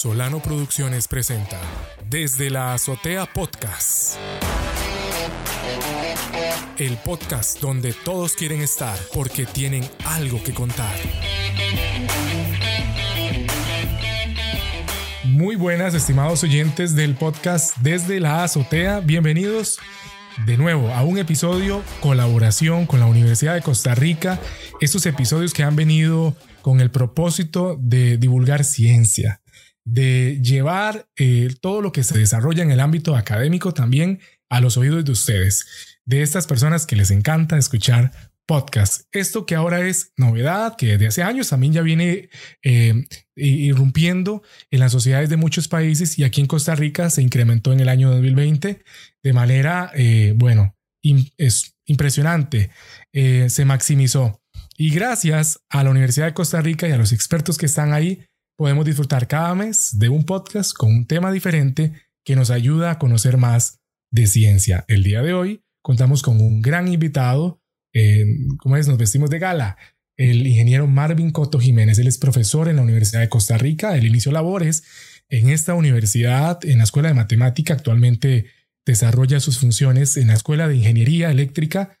Solano Producciones presenta Desde la Azotea Podcast. El podcast donde todos quieren estar porque tienen algo que contar. Muy buenas, estimados oyentes del podcast Desde la Azotea. Bienvenidos de nuevo a un episodio colaboración con la Universidad de Costa Rica. Estos episodios que han venido con el propósito de divulgar ciencia, de llevar eh, todo lo que se desarrolla en el ámbito académico también a los oídos de ustedes, de estas personas que les encanta escuchar podcast. Esto que ahora es novedad, que desde hace años también ya viene eh, irrumpiendo en las sociedades de muchos países y aquí en Costa Rica se incrementó en el año 2020 de manera, eh, bueno, es impresionante, se maximizó. Y gracias a la Universidad de Costa Rica y a los expertos que están ahí, podemos disfrutar cada mes de un podcast con un tema diferente que nos ayuda a conocer más de ciencia. El día de hoy contamos con un gran invitado, eh, como es, nos vestimos de gala, el ingeniero Marvin Coto Jiménez. Él es profesor en la Universidad de Costa Rica. Él inició labores en esta universidad, en la Escuela de Matemática. Actualmente desarrolla sus funciones en la Escuela de Ingeniería Eléctrica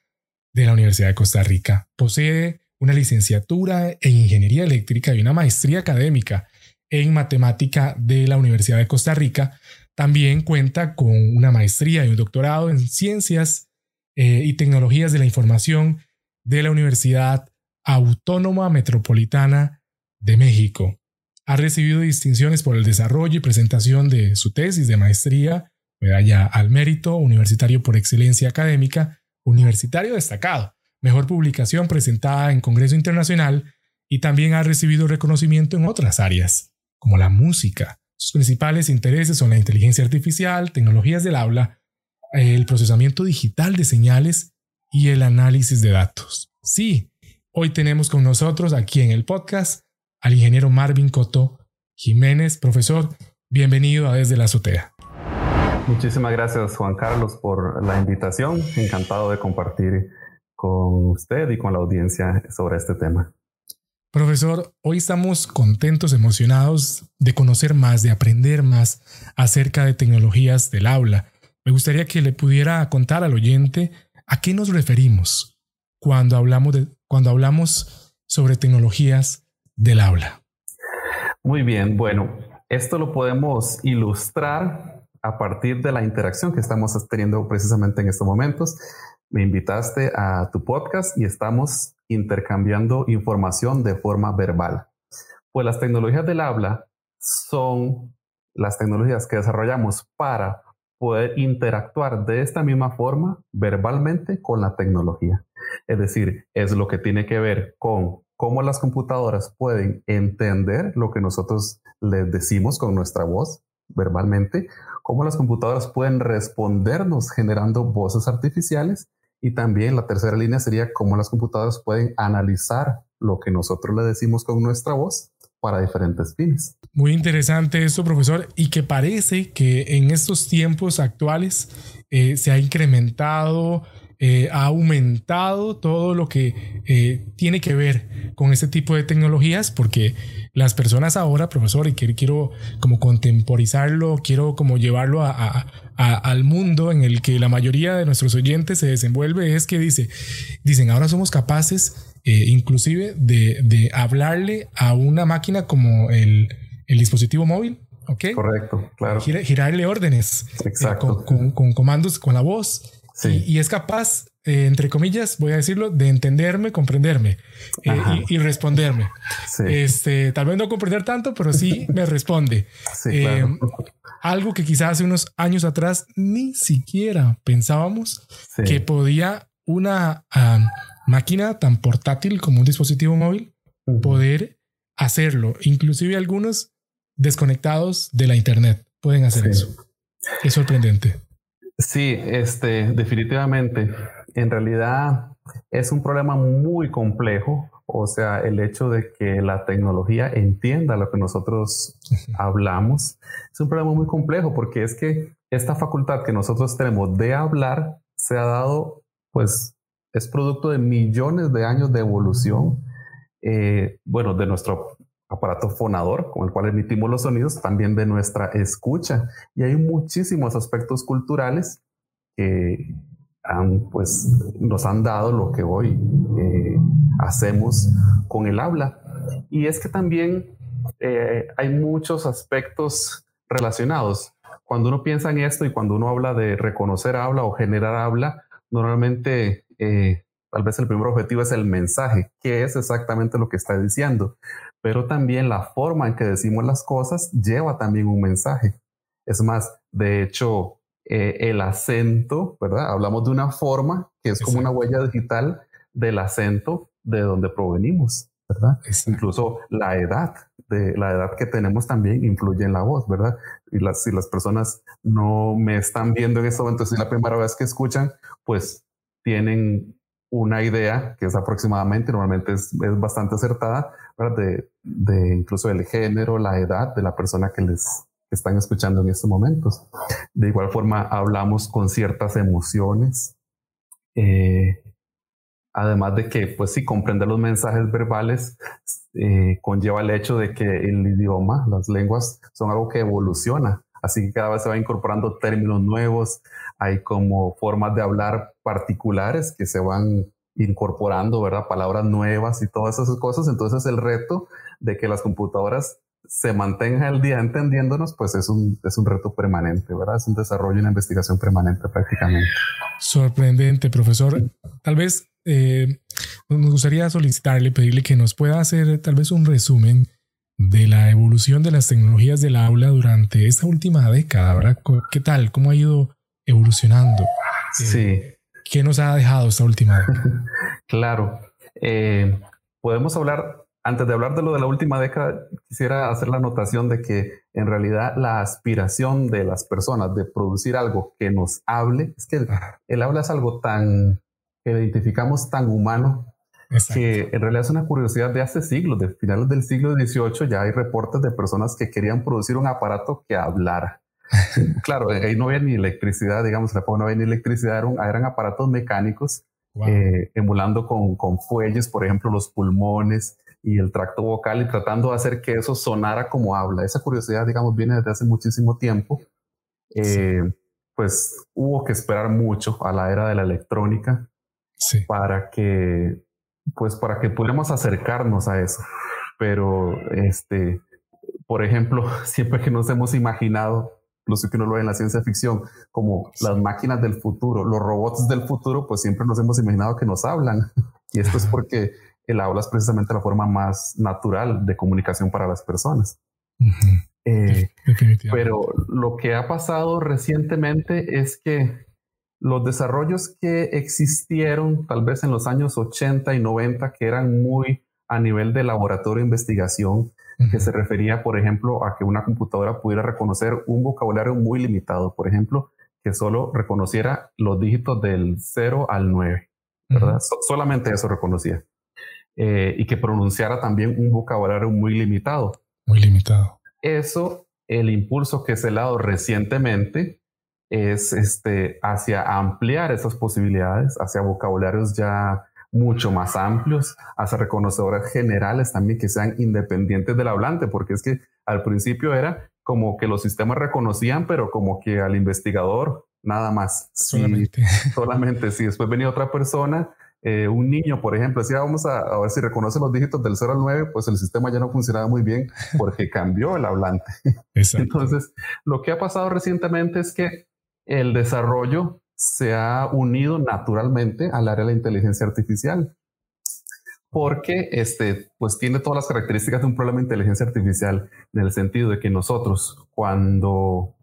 de la Universidad de Costa Rica. Posee una licenciatura en Ingeniería Eléctrica y una maestría académica en Matemática de la Universidad de Costa Rica. También cuenta con una maestría y un doctorado en Ciencias eh, y Tecnologías de la Información de la Universidad Autónoma Metropolitana de México. Ha recibido distinciones por el desarrollo y presentación de su tesis de maestría, medalla al mérito, universitario por excelencia académica, universitario destacado mejor publicación presentada en Congreso Internacional y también ha recibido reconocimiento en otras áreas, como la música. Sus principales intereses son la inteligencia artificial, tecnologías del habla, el procesamiento digital de señales y el análisis de datos. Sí, hoy tenemos con nosotros aquí en el podcast al ingeniero Marvin Coto Jiménez. Profesor, bienvenido a Desde la Azotea. Muchísimas gracias Juan Carlos por la invitación. Encantado de compartir con usted y con la audiencia sobre este tema. Profesor, hoy estamos contentos, emocionados de conocer más, de aprender más acerca de tecnologías del aula. Me gustaría que le pudiera contar al oyente a qué nos referimos cuando hablamos, de, cuando hablamos sobre tecnologías del aula. Muy bien, bueno, esto lo podemos ilustrar a partir de la interacción que estamos teniendo precisamente en estos momentos me invitaste a tu podcast y estamos intercambiando información de forma verbal. Pues las tecnologías del habla son las tecnologías que desarrollamos para poder interactuar de esta misma forma verbalmente con la tecnología. Es decir, es lo que tiene que ver con cómo las computadoras pueden entender lo que nosotros les decimos con nuestra voz verbalmente, cómo las computadoras pueden respondernos generando voces artificiales y también la tercera línea sería cómo las computadoras pueden analizar lo que nosotros le decimos con nuestra voz para diferentes fines. Muy interesante esto, profesor, y que parece que en estos tiempos actuales eh, se ha incrementado eh, ha aumentado todo lo que eh, tiene que ver con este tipo de tecnologías, porque las personas ahora, profesor, y quiero, como contemporizarlo, quiero como llevarlo a, al mundo en el que la mayoría de nuestros oyentes se desenvuelve, es que dice, dicen, ahora somos capaces eh, inclusive de, hablarle a una máquina como el, dispositivo móvil. ¿ok? Correcto, claro. girarle órdenes Exacto. con, con, comandos con la voz y, es capaz, eh, entre comillas, voy a decirlo, de entenderme, comprenderme eh, y, responderme. Este, tal vez no comprender tanto, pero sí me responde. Eh, algo que quizás hace unos años atrás ni siquiera pensábamos que podía una máquina tan portátil como un dispositivo móvil poder hacerlo. Inclusive algunos desconectados de la internet pueden hacer eso. Es sorprendente. Sí, este, definitivamente. En realidad es un problema muy complejo. O sea, el hecho de que la tecnología entienda lo que nosotros hablamos es un problema muy complejo porque es que esta facultad que nosotros tenemos de hablar se ha dado, pues, es producto de millones de años de evolución, eh, bueno, de nuestro aparato fonador con el cual emitimos los sonidos, también de nuestra escucha. Y hay muchísimos aspectos culturales que pues, nos han dado lo que hoy eh, hacemos con el habla. Y es que también eh, hay muchos aspectos relacionados. Cuando uno piensa en esto y cuando uno habla de reconocer habla o generar habla, normalmente eh, tal vez el primer objetivo es el mensaje, que es exactamente lo que está diciendo, pero también la forma en que decimos las cosas lleva también un mensaje. Es más, de hecho, eh, el acento, ¿verdad? Hablamos de una forma que es como una huella digital del acento de donde provenimos, ¿verdad? Incluso la edad, de la edad que tenemos también influye en la voz, ¿verdad? Y las, si las personas no me están viendo en este momento, si es la primera vez que escuchan, pues tienen una idea que es aproximadamente, normalmente es, es bastante acertada, de, de, incluso el género, la edad de la persona que les están escuchando en estos momentos. De igual forma, hablamos con ciertas emociones. Eh, además de que, pues sí, comprender los mensajes verbales eh, conlleva el hecho de que el idioma, las lenguas, son algo que evoluciona. Así que cada vez se va incorporando términos nuevos, hay como formas de hablar particulares que se van incorporando, ¿verdad? Palabras nuevas y todas esas cosas. Entonces el reto de que las computadoras se mantengan al día entendiéndonos, pues es un, es un reto permanente, ¿verdad? Es un desarrollo y una investigación permanente prácticamente. Sorprendente, profesor. Tal vez eh, nos gustaría solicitarle, pedirle que nos pueda hacer tal vez un resumen de la evolución de las tecnologías del aula durante esta última década, ¿verdad? ¿Qué tal? ¿Cómo ha ido evolucionando? Sí. Eh, ¿Qué nos ha dejado esta última década? claro. Eh, podemos hablar, antes de hablar de lo de la última década, quisiera hacer la anotación de que en realidad la aspiración de las personas de producir algo que nos hable, es que el, habla es algo tan que identificamos tan humano que en realidad es una curiosidad de hace siglos, de finales del siglo XVIII ya hay reportes de personas que querían producir un aparato que hablara. claro, ahí no había ni electricidad, digamos, no había ni electricidad, eran, eran aparatos mecánicos eh, emulando con, con fuelles, por ejemplo, los pulmones y el tracto vocal y tratando de hacer que eso sonara como habla. Esa curiosidad, digamos, viene desde hace muchísimo tiempo. Eh, pues hubo que esperar mucho a la era de la electrónica para que, pues, para que pudiéramos acercarnos a eso. Pero, este, por ejemplo, siempre que nos hemos imaginado sé que uno lo ve en la ciencia ficción, como las máquinas del futuro, los robots del futuro, pues siempre nos hemos imaginado que nos hablan. Y esto es porque el habla es precisamente la forma más natural de comunicación para las personas. Eh, pero lo que ha pasado recientemente es que los desarrollos que existieron tal vez en los años 80 y 90, que eran muy a nivel de laboratorio de investigación, que se refería, por ejemplo, a que una computadora pudiera reconocer un vocabulario muy limitado, por ejemplo, que solo reconociera los dígitos del 0 al 9, ¿verdad? solamente eso reconocía. Eh, y que pronunciara también un vocabulario muy limitado. Muy limitado. Eso, el impulso que se le ha dado recientemente es este, hacia ampliar esas posibilidades, hacia vocabularios ya mucho más amplios, hacia reconocedores generales también que sean independientes del hablante, porque es que al principio era como que los sistemas reconocían, pero como que al investigador nada más. Solamente. solamente, si después venía otra persona, eh, un niño, por ejemplo, decía, vamos a, ver si reconoce los dígitos del 0 al 9, pues el sistema ya no funcionaba muy bien porque cambió el hablante. Entonces, lo que ha pasado recientemente es que el desarrollo se ha unido naturalmente al área de la inteligencia artificial porque este, pues tiene todas las características de un problema de inteligencia artificial en el sentido de que nosotros cuando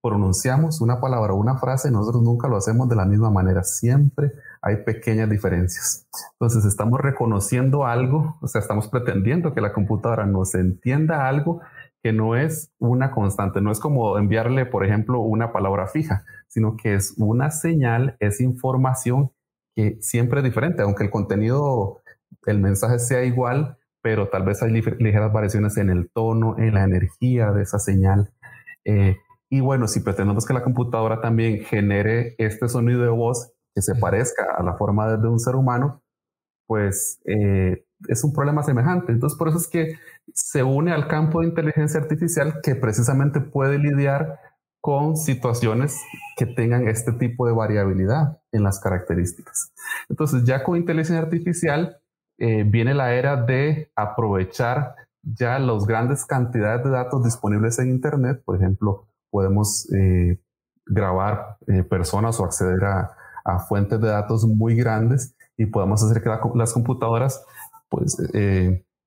pronunciamos una palabra o una frase, nosotros nunca lo hacemos de la misma manera, siempre hay pequeñas diferencias. Entonces estamos reconociendo algo, o sea, estamos pretendiendo que la computadora nos entienda algo que no es una constante, no es como enviarle, por ejemplo, una palabra fija, sino que es una señal, es información que siempre es diferente, aunque el contenido, el mensaje sea igual, pero tal vez hay ligeras variaciones en el tono, en la energía de esa señal. Eh, y bueno, si pretendemos que la computadora también genere este sonido de voz que se parezca a la forma de un ser humano, pues eh, es un problema semejante. Entonces, por eso es que se une al campo de inteligencia artificial que precisamente puede lidiar con situaciones que tengan este tipo de variabilidad en las características. Entonces, ya con inteligencia artificial eh, viene la era de aprovechar ya las grandes cantidades de datos disponibles en Internet. Por ejemplo, podemos eh, grabar eh, personas o acceder a, a, fuentes de datos muy grandes y podemos hacer que las computadoras pues,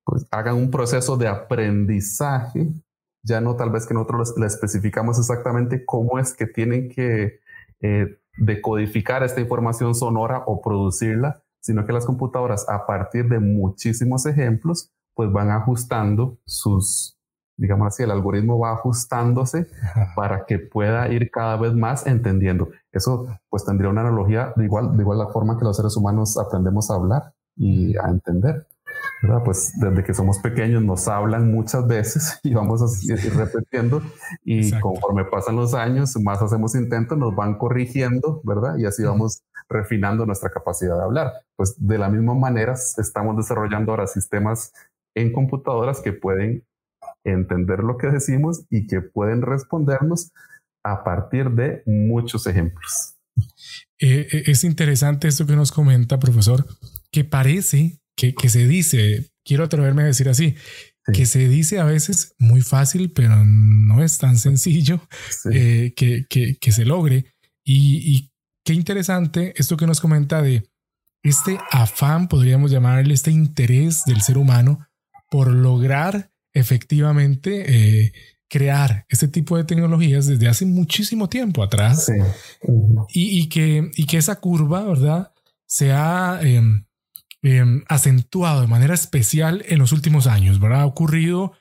pues hagan un proceso de aprendizaje ya no tal vez que nosotros le especificamos exactamente cómo es que tienen que eh, decodificar esta información sonora o producirla, sino que las computadoras a partir de muchísimos ejemplos, pues van ajustando sus, digamos así, el algoritmo va ajustándose para que pueda ir cada vez más entendiendo. Eso pues tendría una analogía de igual, de igual la forma que los seres humanos aprendemos a hablar y a entender. Pues desde que somos pequeños nos hablan muchas veces y vamos a ir repitiendo y conforme pasan los años, más hacemos intentos, nos van corrigiendo, ¿verdad? Y así vamos refinando nuestra capacidad de hablar. Pues de la misma manera estamos desarrollando ahora sistemas en computadoras que pueden entender lo que decimos y que pueden respondernos a partir de muchos ejemplos. Eh, eh, es interesante esto que nos comenta, profesor, que parece que, se dice, quiero atreverme a decir así, que se dice a veces muy fácil, pero no es tan sencillo eh, que, que, se logre. Y, qué interesante esto que nos comenta de este afán, podríamos llamarle este interés del ser humano por lograr efectivamente eh, crear este tipo de tecnologías desde hace muchísimo tiempo atrás. Y, que, y que esa curva, ¿verdad? Se ha em, Em, acentuado de manera especial en los últimos años, ¿verdad? Ha ocurrido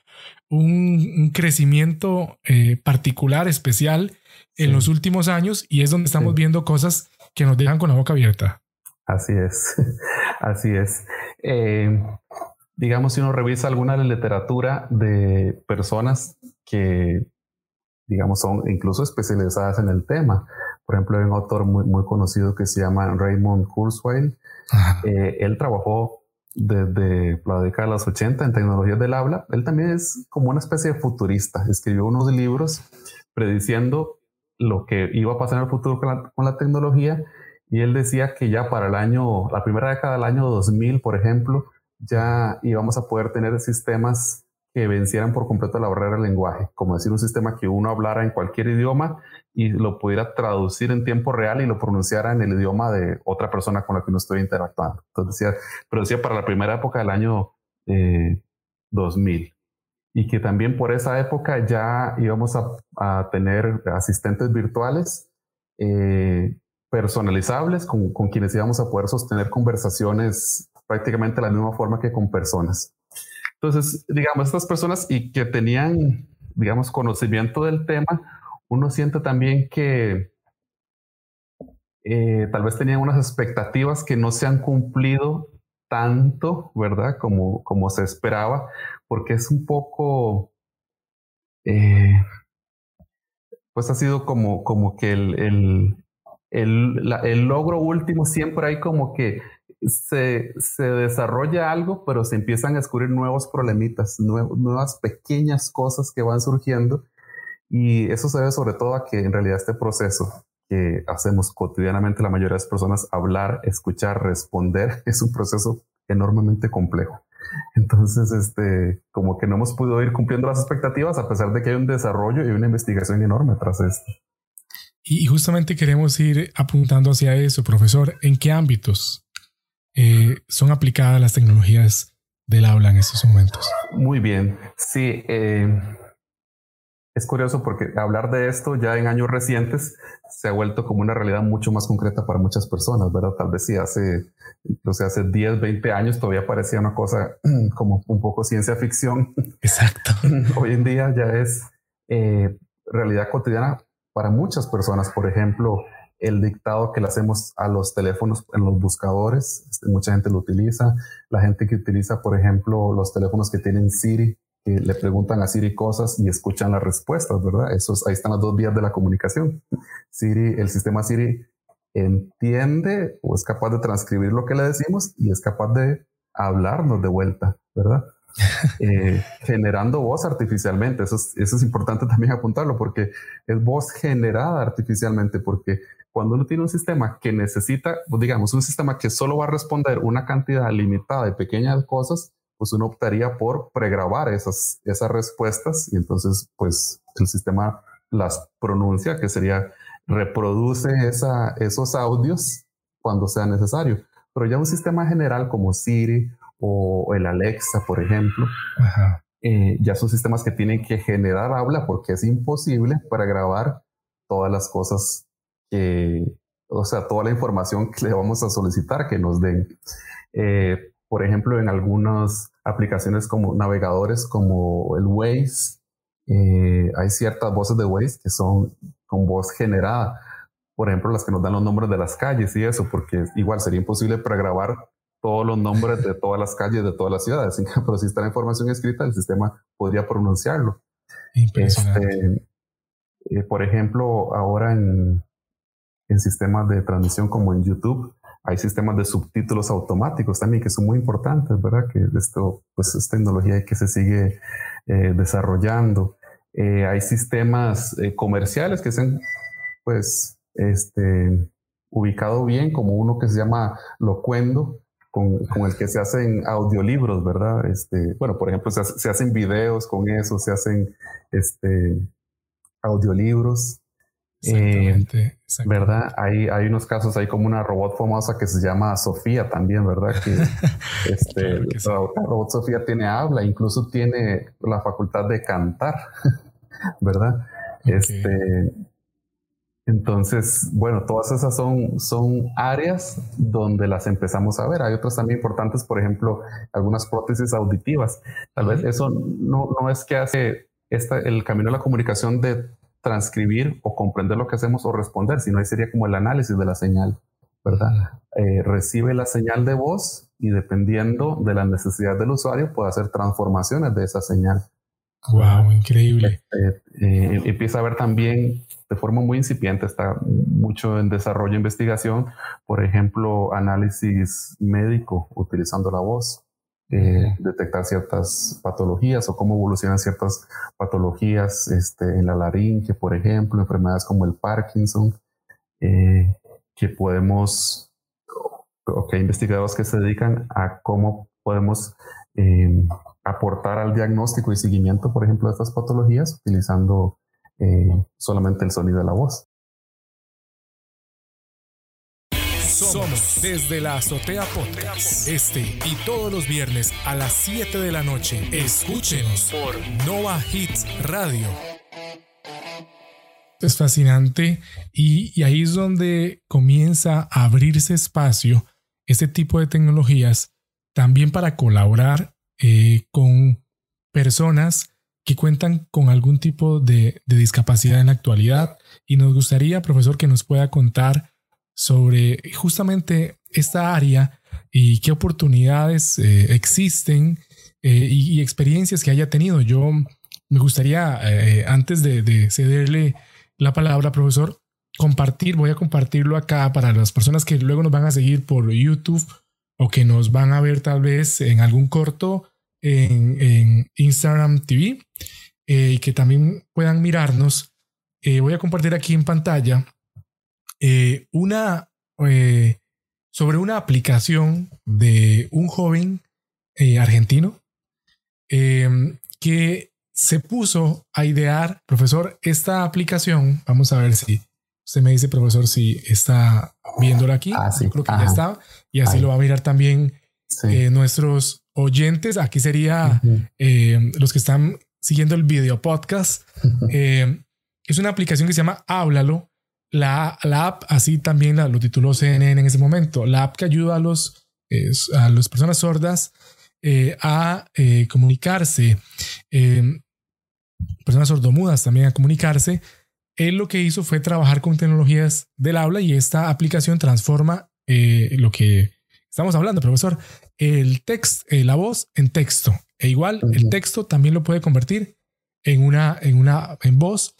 un, crecimiento eh, particular, especial en los últimos años y es donde estamos viendo cosas que nos dejan con la boca abierta. Así es, así es. Em, digamos, si uno revisa alguna de la literatura de personas que, digamos, son incluso especializadas en el tema. Por ejemplo, hay un autor muy, muy conocido que se llama Raymond Kurzweil, eh, él trabajó desde la década de los 80 en tecnologías del habla. Él también es como una especie de futurista. Escribió unos libros prediciendo lo que iba a pasar en el futuro con la, con la tecnología y él decía que ya para el año, la primera década del año 2000, por ejemplo, ya íbamos a poder tener sistemas que vencieran por completo la barrera del lenguaje, como decir un sistema que uno hablara en cualquier idioma y lo pudiera traducir en tiempo real y lo pronunciara en el idioma de otra persona con la que uno estoy interactuando. Entonces decía, pero decía para la primera época del año 2000 eh, y que también por esa época ya íbamos a, tener asistentes virtuales eh, personalizables con, con quienes íbamos a poder sostener conversaciones prácticamente de la misma forma que con personas. Entonces, digamos, estas personas y que tenían, digamos, conocimiento del tema, uno siente también que eh, tal vez tenían unas expectativas que no se han cumplido tanto, ¿verdad? Como, como se esperaba, porque es un poco, eh, pues ha sido como, como que el, el, el, el logro último siempre hay como que se, se, desarrolla algo, pero se empiezan a descubrir nuevos problemitas, nuevas pequeñas cosas que van surgiendo. Y eso se debe sobre todo a que en realidad este proceso que hacemos cotidianamente la mayoría de las personas, hablar, escuchar, responder, es un proceso enormemente complejo. Entonces, este, como que no hemos podido ir cumpliendo las expectativas a pesar de que hay un desarrollo y una investigación enorme tras esto. Y justamente queremos ir apuntando hacia eso, profesor. ¿En qué ámbitos eh, son aplicadas las tecnologías del habla en estos momentos? Muy bien, sí. Eh, es curioso porque hablar de esto ya en años recientes se ha vuelto como una realidad mucho más concreta para muchas personas, ¿verdad? Tal vez sí hace, sé, hace 10, 20 años todavía parecía una cosa como un poco ciencia ficción. Exacto. Hoy en día ya es eh, realidad cotidiana para muchas personas. Por ejemplo, el dictado que le hacemos a los teléfonos en los buscadores. Este, mucha gente lo utiliza. La gente que utiliza, por ejemplo, los teléfonos que tienen Siri, que le preguntan a Siri cosas y escuchan las respuestas, ¿verdad? Esos, ahí están las dos vías de la comunicación. Siri, el sistema Siri entiende o es capaz de transcribir lo que le decimos y es capaz de hablarnos de vuelta, ¿verdad? Eh, generando voz artificialmente. Eso es, importante también apuntarlo porque es voz generada artificialmente, porque cuando uno tiene un sistema que necesita, pues, digamos, un sistema que solo va a responder una cantidad limitada de pequeñas cosas, pues uno optaría por pregrabar esas, esas respuestas y entonces pues el sistema las pronuncia, que sería reproduce esos audios cuando sea necesario. Pero ya un sistema general como Siri o el Alexa, por ejemplo, eh, ya son sistemas que tienen que generar habla porque es imposible para grabar todas las cosas que, o sea, toda la información que le vamos a solicitar que nos den. Eh, por ejemplo, en algunas aplicaciones como navegadores como el Waze, eh, hay ciertas voces de Waze que son con voz generada. Por ejemplo, las que nos dan los nombres de las calles y eso, porque igual sería imposible para grabar todos los nombres de todas las calles de todas las ciudades. Pero si está la información escrita, el sistema podría pronunciarlo. Este, eh, por ejemplo, ahora en, en sistemas de transmisión como en YouTube, hay sistemas de subtítulos automáticos también que son muy importantes, ¿verdad? Que esto pues es tecnología que se sigue eh, desarrollando. Eh, hay sistemas eh, comerciales que se han pues este, ubicado bien, como uno que se llama Locuendo, con, con, el que se hacen audiolibros, ¿verdad? Este, bueno, por ejemplo, se, se hacen videos con eso, se hacen este, audiolibros. Exactamente, ¿Verdad? Hay, hay unos casos, hay como una robot famosa que se llama Sofía también, ¿verdad? Que, este, la robot Sofía tiene habla, incluso tiene la facultad de cantar, ¿verdad? Este, entonces, bueno, todas esas son, son áreas donde las empezamos a ver. Hay otras también importantes, por ejemplo, algunas prótesis auditivas. Tal vez eso no, no es que hace esta, el camino a la comunicación de transcribir o comprender lo que hacemos o responder, sino ahí sería como el análisis de la señal, ¿verdad? Eh, recibe la señal de voz y dependiendo de la necesidad del usuario puede hacer transformaciones de esa señal. Wow, increíble. Eh, eh, empieza a ver también de forma muy incipiente, está mucho en desarrollo e investigación, por ejemplo, análisis médico utilizando la voz. Eh, detectar ciertas patologías o cómo evolucionan ciertas patologías este, en la laringe, por ejemplo, enfermedades como el Parkinson, eh, que podemos, o que hay investigadores que se dedican a cómo podemos em, aportar al diagnóstico y seguimiento, por ejemplo, de estas patologías utilizando eh, solamente el sonido de la voz. Somos desde la Azotea Podcast. Este y todos los viernes a las 7 de la noche. Escúchenos por Nova Hits Radio. Es fascinante y, ahí es donde comienza a abrirse espacio este tipo de tecnologías también para colaborar eh, con personas que cuentan con algún tipo de, de discapacidad en la actualidad. Y nos gustaría, profesor, que nos pueda contar sobre justamente esta área y qué oportunidades eh, existen eh, y, experiencias que haya tenido. Yo me gustaría, eh, antes de, cederle la palabra, profesor, compartir, voy a compartirlo acá para las personas que luego nos van a seguir por YouTube o que nos van a ver tal vez en algún corto en, Instagram TV y que también puedan mirarnos. voy a compartir aquí en pantalla eh, una, eh, sobre una aplicación de un joven eh, argentino em, que se puso a idear, profesor, esta aplicación, vamos a ver si usted me dice, profesor, si está viéndolo aquí. Ah, creo que ya está. Y así lo va a mirar también nuestros oyentes. Aquí sería em, los que están siguiendo el video podcast. Em, es una aplicación que se llama Háblalo. La, app, así también la, lo tituló CNN en ese momento, la app que ayuda a, los, a las personas sordas eh, a eh, comunicarse, eh, personas sordomudas también a comunicarse, él lo que hizo fue trabajar con tecnologías del habla y esta aplicación transforma lo que estamos hablando, profesor, el texto, la voz en texto. E igual, el texto también lo puede convertir en una, en una, en voz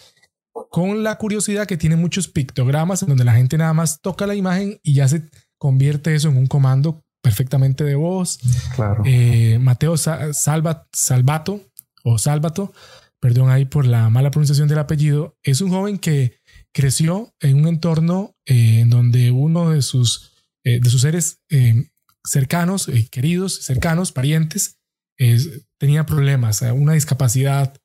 con la curiosidad que tiene muchos pictogramas en donde la gente nada más toca la imagen y ya se convierte eso en un comando perfectamente de voz. Claro. Eh, Mateo Salvato o Salvato, perdón ahí por la mala pronunciación del apellido, es un joven que creció en un entorno eh, en donde uno de sus, de sus seres cercanos, queridos, cercanos, parientes, tenía problemas, una discapacidad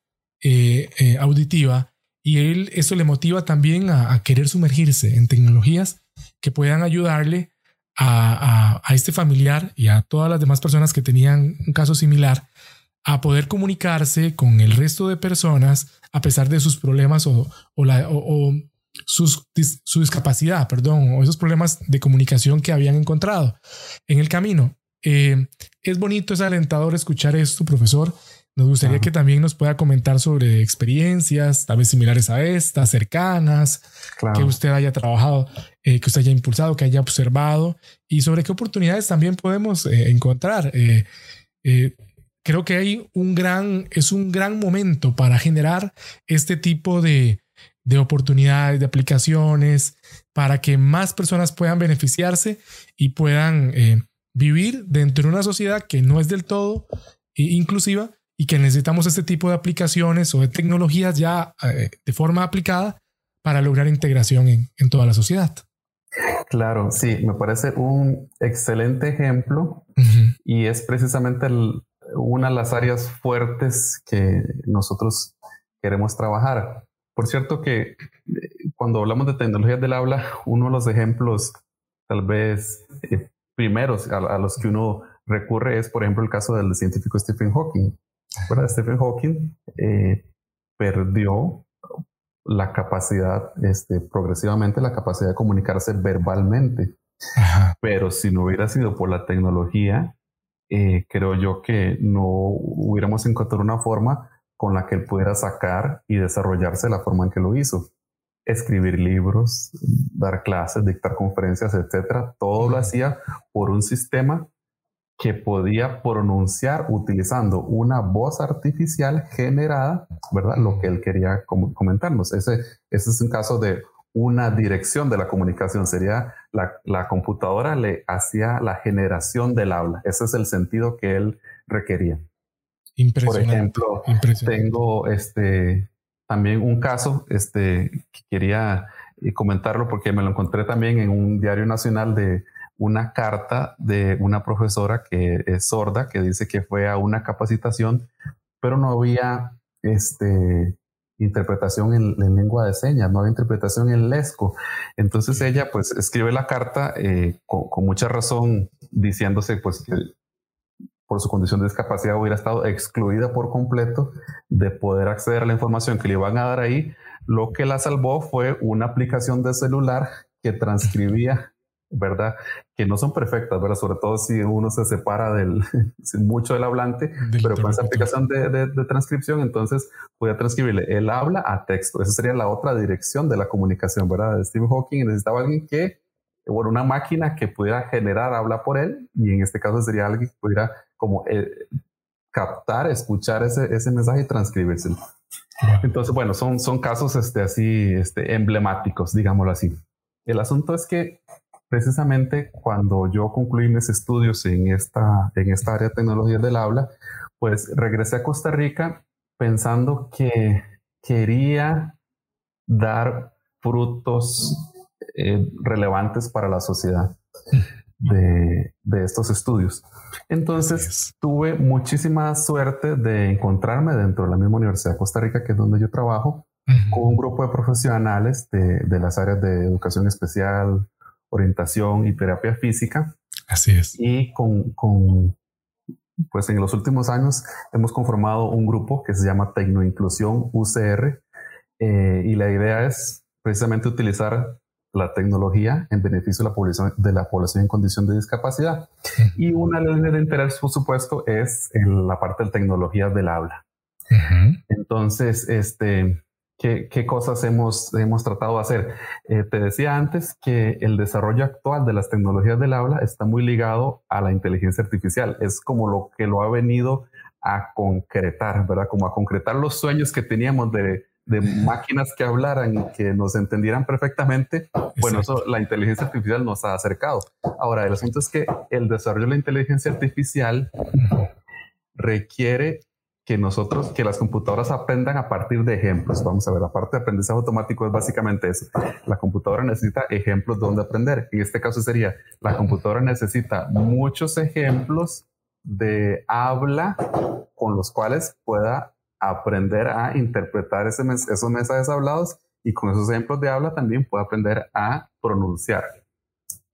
auditiva y él, eso le motiva también a, querer sumergirse en tecnologías que puedan ayudarle a, este familiar y a todas las demás personas que tenían un caso similar a poder comunicarse con el resto de personas a pesar de sus problemas o, la, sus, su discapacidad, perdón, o esos problemas de comunicación que habían encontrado en el camino. Eh, es bonito, es alentador escuchar esto, profesor. Nos gustaría que también nos pueda comentar sobre experiencias, tal vez similares a estas, cercanas, que usted haya trabajado, eh, que usted haya impulsado, que haya observado y sobre qué oportunidades también podemos eh, encontrar. Eh, creo que hay un gran, es un gran momento para generar este tipo de, de oportunidades, de aplicaciones, para que más personas puedan beneficiarse y puedan vivir dentro de una sociedad que no es del todo inclusiva, y que necesitamos este tipo de aplicaciones o de tecnologías ya eh, de forma aplicada para lograr integración en, toda la sociedad. Claro, sí, me parece un excelente ejemplo y es precisamente una de las áreas fuertes que nosotros queremos trabajar. Por cierto que eh, cuando hablamos de tecnologías del habla, uno de los ejemplos tal vez eh, primeros a, a, los que uno recurre es, por ejemplo, el caso del científico Stephen Hawking. Stephen Hawking eh, perdió la capacidad, este, progresivamente la capacidad de comunicarse verbalmente. Pero si no hubiera sido por la tecnología, eh, creo yo que no hubiéramos encontrado una forma con la que él pudiera sacar y desarrollarse la forma en que lo hizo. Escribir libros, dar clases, dictar conferencias, etcétera. Todo lo hacía por un sistema que podía pronunciar utilizando una voz artificial generada, ¿verdad? Lo que él quería comentarnos. Ese, ese es un caso de una dirección de la comunicación. Sería la, la, computadora le hacía la generación del habla. Ese es el sentido que él requería. Por ejemplo, tengo este, también un caso este, que quería eh, comentarlo porque me lo encontré también en un diario nacional de una carta de una profesora que es sorda, que dice que fue a una capacitación, pero no había este, interpretación en, lengua de señas, no había interpretación en lesco. Entonces ella pues escribe la carta eh, con, mucha razón diciéndose pues que por su condición de discapacidad hubiera estado excluida por completo de poder acceder a la información que le iban a dar ahí. Lo que la salvó fue una aplicación de celular que transcribía ¿verdad? Que no son perfectas, ¿verdad? Sobre todo si uno se separa del, mucho del hablante, pero con esa aplicación de, de, transcripción, entonces podía transcribirle el habla a texto. Esa sería la otra dirección de la comunicación, ¿verdad? Stephen Hawking necesitaba alguien que, bueno, una máquina que pudiera generar habla por él, y en este caso sería alguien que pudiera como eh, captar, escuchar ese, ese mensaje y transcribírselo. Entonces, bueno, son, son casos este, así este, emblemáticos, digámoslo así. El asunto es que precisamente cuando yo concluí mis estudios en esta, en esta área de tecnología del habla, pues regresé a Costa Rica pensando que quería dar frutos eh, relevantes para la sociedad de, de, estos estudios. Entonces tuve muchísima suerte de encontrarme dentro de la misma Universidad de Costa Rica, que es donde yo trabajo, con un grupo de profesionales de, de las áreas de educación especial, orientación y terapia física. Así es. Y con, con, pues en los últimos años hemos conformado un grupo que se llama Tecnoinclusión UCR eh, y la idea es precisamente utilizar la tecnología en beneficio de la población, de la población en condición de discapacidad. Y una línea de interés, por supuesto, es en la parte de tecnología del habla. Entonces, este, ¿Qué, cosas hemos, hemos tratado de hacer? Eh, te decía antes que el desarrollo actual de las tecnologías del habla está muy ligado a la inteligencia artificial. Es como lo que lo ha venido a concretar, ¿verdad? Como a concretar los sueños que teníamos de, de máquinas que hablaran y que nos entendieran perfectamente, bueno, eso la inteligencia artificial nos ha acercado. Ahora, el asunto es que el desarrollo de la inteligencia artificial requiere que nosotros, que las computadoras aprendan a partir de ejemplos. Vamos a ver, la parte de aprendizaje automático es básicamente eso. La computadora necesita ejemplos donde aprender. En este caso sería, la computadora necesita muchos ejemplos de habla con los cuales pueda aprender a interpretar ese esos mensajes hablados y con esos ejemplos de habla también puede aprender a pronunciar.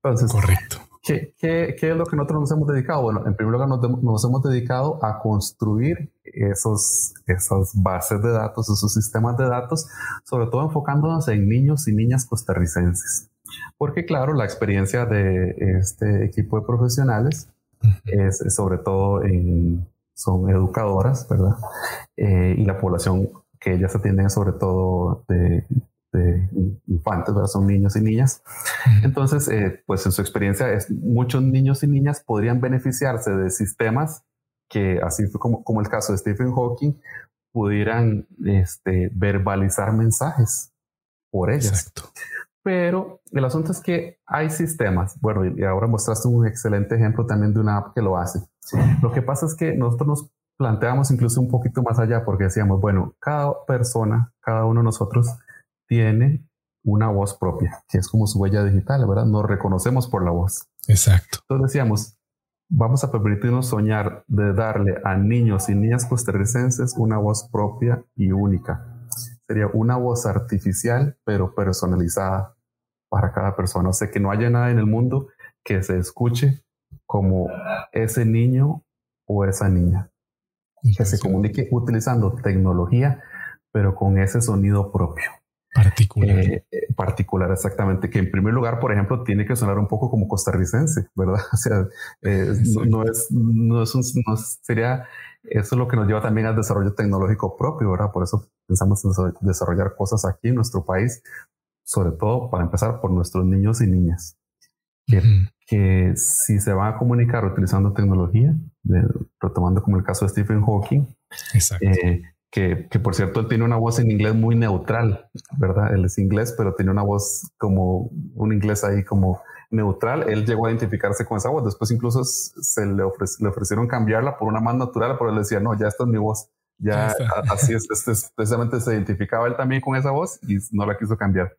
Entonces, correcto. ¿qué, qué, qué es lo que nosotros nos hemos dedicado? Bueno, en primer lugar nos, nos, hemos dedicado a construir esos, esas bases de datos, esos sistemas de datos, sobre todo enfocándonos en niños y niñas costarricenses. Porque claro, la experiencia de este equipo de profesionales es sobre todo en son educadoras, ¿verdad? Eh, y la población que ellas atienden sobre todo de, infantes, ¿verdad? Son niños y niñas. Entonces, eh, pues en su experiencia, es, muchos niños y niñas podrían beneficiarse de sistemas que, así fue como, como el caso de Stephen Hawking, pudieran este, verbalizar mensajes por ellas. Exacto. Pero el asunto es que hay sistemas, bueno, y ahora mostraste un excelente ejemplo también de una app que lo hace. Lo que pasa es que nosotros nos planteamos incluso un poquito más allá porque decíamos, bueno, cada persona, cada uno de nosotros tiene una voz propia, que es como su huella digital, ¿verdad? Nos reconocemos por la voz. Exacto. Entonces decíamos, vamos a permitirnos soñar de darle a niños y niñas costarricenses una voz propia y única. Sería una voz artificial, pero personalizada para cada persona. O sea, que no haya nada en el mundo que se escuche como ese niño o esa niña. Que se comunique utilizando tecnología, pero con ese sonido propio. Particular. Eh, eh, particular, exactamente. Que en primer lugar, por ejemplo, tiene que sonar un poco como costarricense, ¿verdad? O sea, eh, no, es, no es un, no sería, eso es lo que nos lleva también al desarrollo tecnológico propio, ¿verdad? Por eso pensamos en desarrollar cosas aquí en nuestro país, sobre todo para empezar por nuestros niños y niñas. Que, si se van a comunicar utilizando tecnología, retomando como el caso de Stephen Hawking, eh, que, que, por cierto él tiene una voz en inglés muy neutral, ¿verdad? Él es inglés, pero tiene una voz como un inglés ahí como neutral. Él llegó a identificarse con esa voz. Después incluso se le, le ofrecieron cambiarla por una más natural, pero él decía, no, ya esta es mi voz. Ya, así es, precisamente se identificaba él también con esa voz y no la quiso cambiar.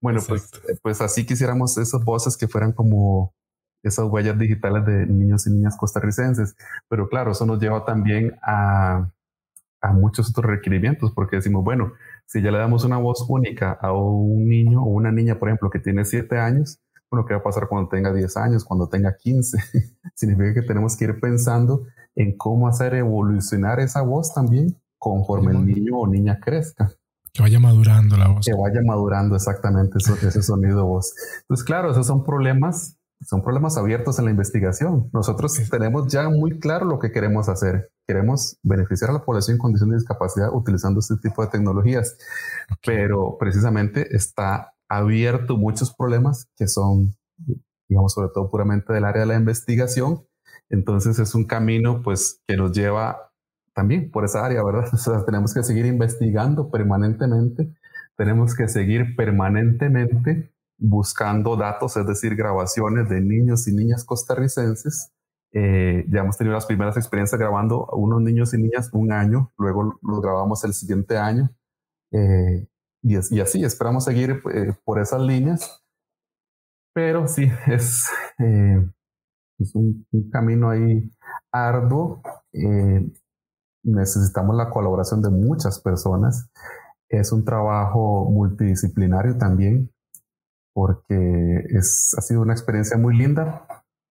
Bueno, pues, eh, pues así quisiéramos esas voces que fueran como esas huellas digitales de niños y niñas costarricenses. Pero claro, eso nos lleva también a, a muchos otros requerimientos, porque decimos, bueno, si ya le damos una voz única a un niño o una niña, por ejemplo, que tiene siete años, bueno, ¿qué va a pasar cuando tenga 10 años, cuando tenga 15? Significa que tenemos que ir pensando en cómo hacer evolucionar esa voz también conforme el niño o niña crezca. Que vaya madurando la voz. Que vaya madurando exactamente eso, ese sonido de voz. Entonces, claro, esos son problemas, son problemas abiertos en la investigación. Nosotros tenemos ya muy claro lo que queremos hacer. Queremos beneficiar a la población en condición de discapacidad utilizando este tipo de tecnologías, pero precisamente está abierto muchos problemas que son, digamos, sobre todo puramente del área de la investigación. Entonces es un camino, pues, que nos lleva también por esa área, ¿verdad? O sea, tenemos que seguir investigando permanentemente, tenemos que seguir permanentemente buscando datos, es decir, grabaciones de niños y niñas costarricenses. Eh, ya hemos tenido las primeras experiencias grabando a unos niños y niñas un año, luego los grabamos el siguiente año. Eh, y, y, así, esperamos seguir eh, por esas líneas. Pero sí, es, es un, un, camino ahí arduo necesitamos la colaboración de muchas personas. Es un trabajo multidisciplinario también, porque es, ha sido una experiencia muy linda.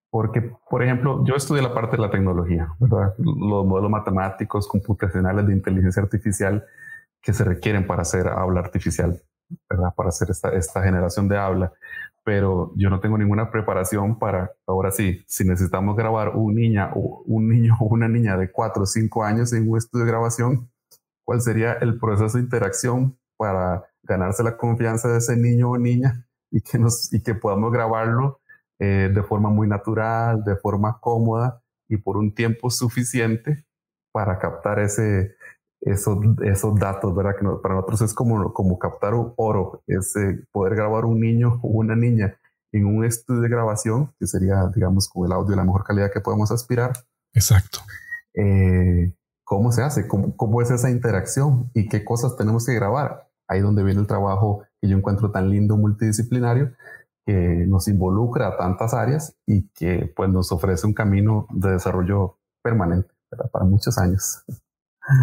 Porque, por ejemplo, yo estudié la parte de la tecnología, los modelos matemáticos, computacionales de inteligencia artificial que se requieren para hacer habla artificial, ¿verdad? para hacer esta generación de habla pero yo no tengo ninguna preparación para, ahora sí, si necesitamos grabar un, niña, un niño o una niña de 4 o 5 años en un estudio de grabación, ¿cuál sería el proceso de interacción para ganarse la confianza de ese niño o niña y que, nos, y que podamos grabarlo eh, de forma muy natural, de forma cómoda y por un tiempo suficiente para captar ese, esos, esos datos, ¿verdad? Que para nosotros es como, como captar un oro, es eh, poder grabar un niño o una niña en un estudio de grabación, que sería, digamos, con el audio de la mejor calidad que podemos aspirar. Exacto. Eh, ¿Cómo se hace? ¿Cómo, ¿Cómo es esa interacción? ¿Y qué cosas tenemos que grabar? Ahí donde viene el trabajo que yo encuentro tan lindo, multidisciplinario, que nos involucra a tantas áreas y que pues nos ofrece un camino de desarrollo permanente para muchos años.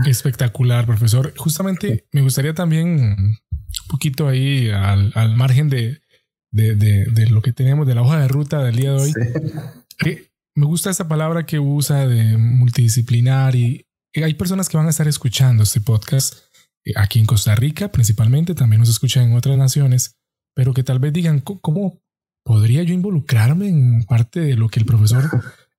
Espectacular, profesor. Justamente me gustaría también un poquito ahí al, margen de, de, lo que tenemos de la hoja de ruta del día de hoy. Eh, me gusta esa palabra que usa de multidisciplinar y hay personas que van a estar escuchando este podcast eh, aquí en Costa Rica principalmente, también nos escuchan en otras naciones, pero que tal vez digan, ¿cómo podría yo involucrarme en parte de lo que el profesor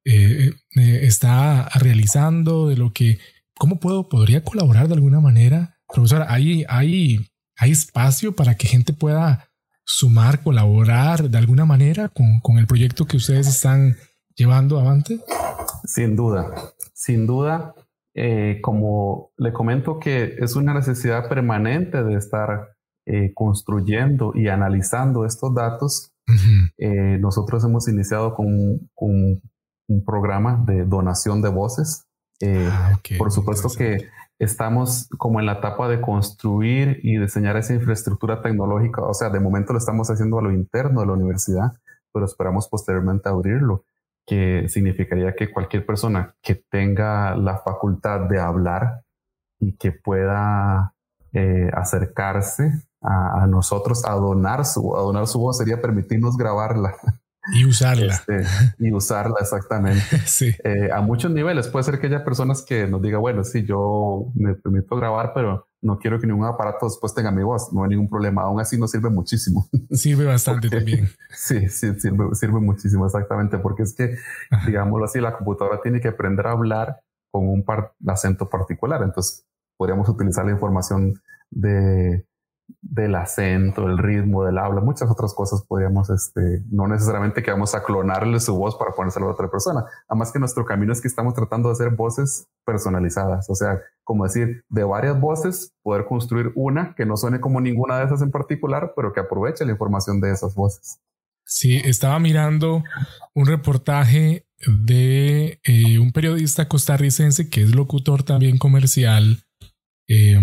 eh, está realizando, de lo que ¿Cómo puedo, podría colaborar de alguna manera? Profesora, ¿hay, hay, hay espacio para que gente pueda sumar, colaborar de alguna manera con, con el proyecto que ustedes están llevando adelante? Sin duda, sin duda. Eh, como le comento que es una necesidad permanente de estar eh, construyendo y analizando estos datos, eh, nosotros hemos iniciado con, con, un programa de donación de voces eh, ah, por supuesto que estamos como en la etapa de construir y diseñar esa infraestructura tecnológica. O sea, de momento lo estamos haciendo a lo interno de la universidad, pero esperamos posteriormente abrirlo, que significaría que cualquier persona que tenga la facultad de hablar y que pueda eh, acercarse a, a, nosotros a donar su, a donar su voz sería permitirnos grabarla. Y usarla. Este, y usarla exactamente. sí. Eh, a muchos niveles. Puede ser que haya personas que nos diga, bueno, sí, yo me permito grabar, pero no quiero que ningún aparato después tenga mi voz. No hay ningún problema. Aún así nos sirve muchísimo. Sirve bastante también. Sí, sí, sirve, sirve muchísimo exactamente. Porque es que, digámoslo así, la computadora tiene que aprender a hablar con un acento particular. Entonces podríamos utilizar la información de del acento, el ritmo del habla, muchas otras cosas podríamos, este, no necesariamente que vamos a clonarle su voz para ponérselo a otra persona. Además que nuestro camino es que estamos tratando de hacer voces personalizadas, o sea, como decir, de varias voces, poder construir una que no suene como ninguna de esas en particular, pero que aproveche la información de esas voces. Sí, estaba mirando un reportaje de eh, un periodista costarricense que es locutor también comercial eh,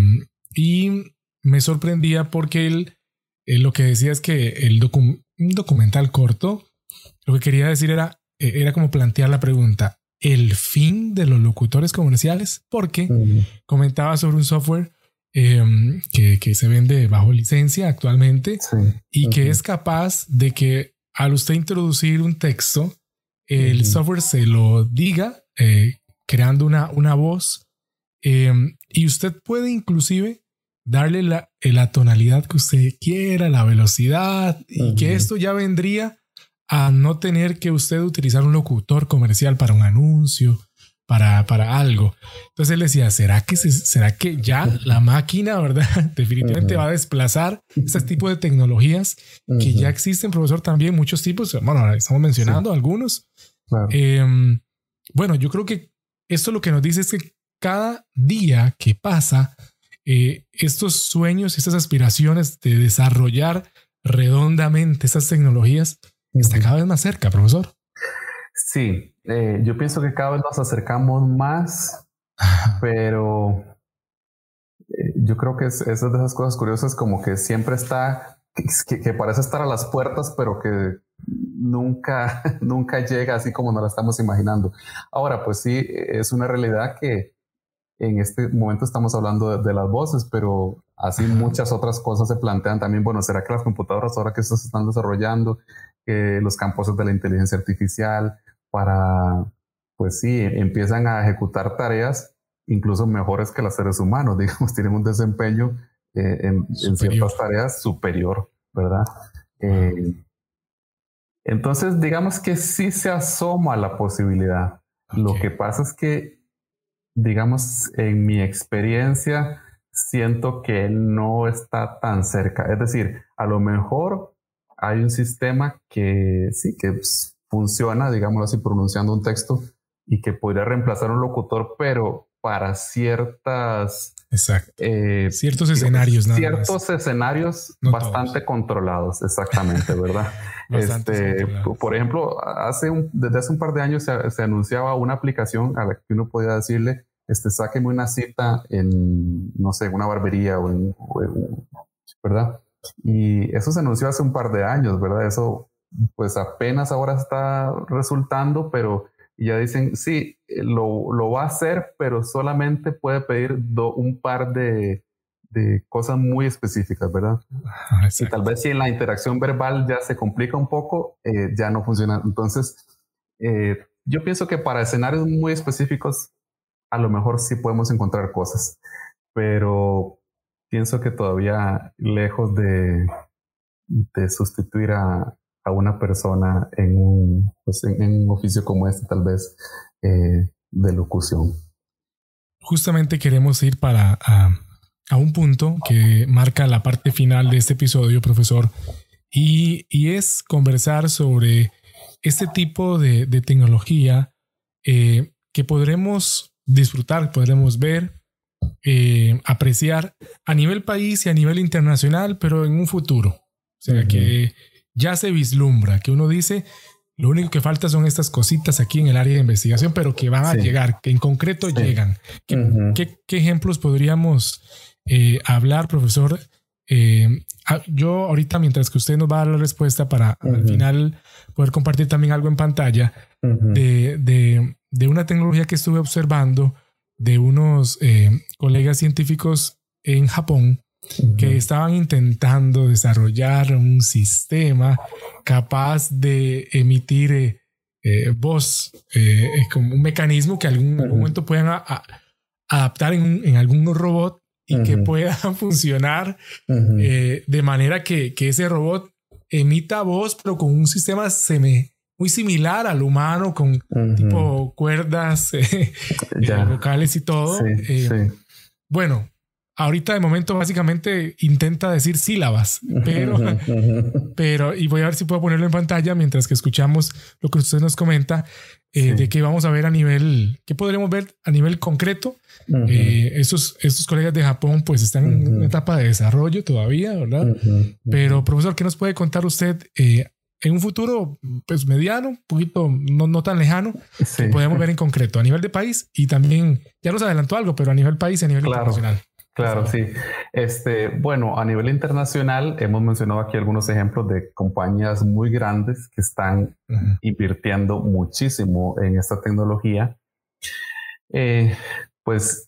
y me sorprendía porque él, lo que decía es que el un documental corto, lo que quería decir era, e, era como plantear la pregunta, ¿el fin de los locutores comerciales? Porque comentaba sobre un software em, que, se vende bajo licencia actualmente y que es capaz de que al usted introducir un texto, el software se lo diga eh, creando una, una voz em, y usted puede inclusive darle la, la tonalidad que usted quiera, la velocidad y que esto ya vendría a no tener que usted utilizar un locutor comercial para un anuncio, para, para algo. Entonces él decía, ¿será que, ¿será que ya la máquina, verdad? Definitivamente va a desplazar este tipo de tecnologías que ya existen, profesor, también muchos tipos. Bueno, estamos mencionando algunos. Em, bueno, yo creo que esto lo que nos dice es que cada día que pasa, eh, estos sueños, estas aspiraciones de desarrollar redondamente estas tecnologías está cada vez más cerca, profesor. Sí, eh, yo pienso que cada vez nos acercamos más, pero eh, yo creo que es, de esas cosas curiosas como que siempre está, que, parece estar a las puertas, pero que nunca, nunca llega así como nos la estamos imaginando. Ahora, pues sí, es una realidad que en este momento estamos hablando de, las voces, pero así muchas otras cosas se plantean también. Bueno, ¿será que las computadoras ahora que se están desarrollando, los campos de la inteligencia artificial para, pues sí, empiezan a ejecutar tareas incluso mejores que los seres humanos, digamos, tienen un desempeño eh, en, ciertas tareas superior, ¿verdad? Eh, entonces, digamos que sí se asoma la posibilidad. Lo que pasa es que digamos, en mi experiencia, siento que no está tan cerca. Es decir, a lo mejor hay un sistema que sí, que funciona, digámoslo así, pronunciando un texto y que podría reemplazar un locutor, pero para ciertas Exacto. Eh, ciertos escenarios, nada Ciertos escenarios bastante controlados, exactamente, ¿verdad? este, por ejemplo, hace un, desde hace un par de años se, anunciaba una aplicación a la que uno podía decirle, este, sáqueme una cita en, no sé, una barbería o en, ¿verdad? Y eso se anunció hace un par de años, ¿verdad? Eso, pues apenas ahora está resultando, pero y ya dicen, sí, eh, lo, lo, va a hacer, pero solamente puede pedir un par de, de, cosas muy específicas, ¿verdad? y tal vez si en la interacción verbal ya se complica un poco, eh, ya no funciona. Entonces, eh, yo pienso que para escenarios muy específicos, a lo mejor sí podemos encontrar cosas, pero pienso que todavía lejos de, de sustituir a, a una persona en un, pues en, un oficio como este, tal vez eh, de locución. Justamente queremos ir para a, un punto que marca la parte final de este episodio, profesor, y, es conversar sobre este tipo de, tecnología eh, que podremos disfrutar, podremos ver, eh, apreciar a nivel país y a nivel internacional, pero en un futuro. O sea, que ya se vislumbra, que uno dice, lo único que falta son estas cositas aquí en el área de investigación, pero que van a llegar, que en concreto llegan. ¿Qué, ejemplos podríamos eh, hablar, profesor? Eh, ah, yo ahorita, mientras que usted nos va a dar la respuesta para al final poder compartir también algo en pantalla de, de, una tecnología que estuve observando de unos eh, colegas científicos en Japón que estaban intentando desarrollar un sistema capaz de emitir eh, eh, voz, eh, como un mecanismo que algún, algún momento puedan adaptar en, algún robot y que pueda funcionar de manera que, ese robot emita voz, pero con un sistema muy similar al humano, con tipo cuerdas vocales y todo. Bueno, Ahorita de momento básicamente intenta decir sílabas, pero, pero, y voy a ver si puedo ponerlo en pantalla mientras que escuchamos lo que usted nos comenta, eh, de que vamos a ver a nivel, ¿qué podremos ver a nivel concreto? Eh, estos, estos colegas de Japón pues están en una etapa de desarrollo todavía, ¿verdad? Pero profesor, ¿qué nos puede contar usted eh, en un futuro pues mediano, un poquito no, no tan lejano, que podemos ver en concreto a nivel de país y también, ya nos adelantó algo, pero a nivel país y a nivel internacional? Claro, sí. Este, bueno, a nivel internacional hemos mencionado aquí algunos ejemplos de compañías muy grandes que están invirtiendo muchísimo en esta tecnología. Eh, pues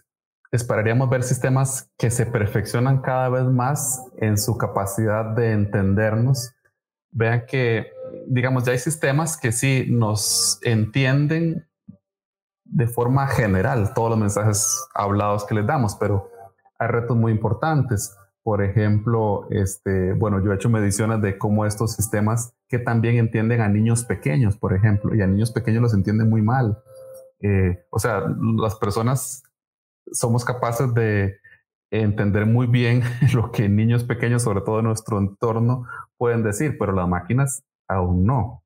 esperaríamos ver sistemas que se perfeccionan cada vez más en su capacidad de entendernos. Vean que, digamos, ya hay sistemas que sí nos entienden de forma general todos los mensajes hablados que les damos, pero hay retos muy importantes. Por ejemplo, este, bueno, yo he hecho mediciones de cómo estos sistemas que también entienden a niños pequeños, por ejemplo, y a niños pequeños los entienden muy mal. Eh, o sea, las personas somos capaces de entender muy bien lo que niños pequeños, sobre todo en nuestro entorno, pueden decir, pero las máquinas aún no.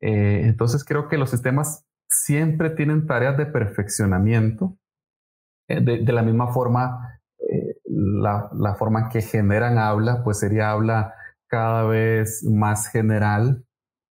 Eh, entonces creo que los sistemas siempre tienen tareas de perfeccionamiento. Eh, de, la misma forma, la, forma en que generan habla, pues sería habla cada vez más general,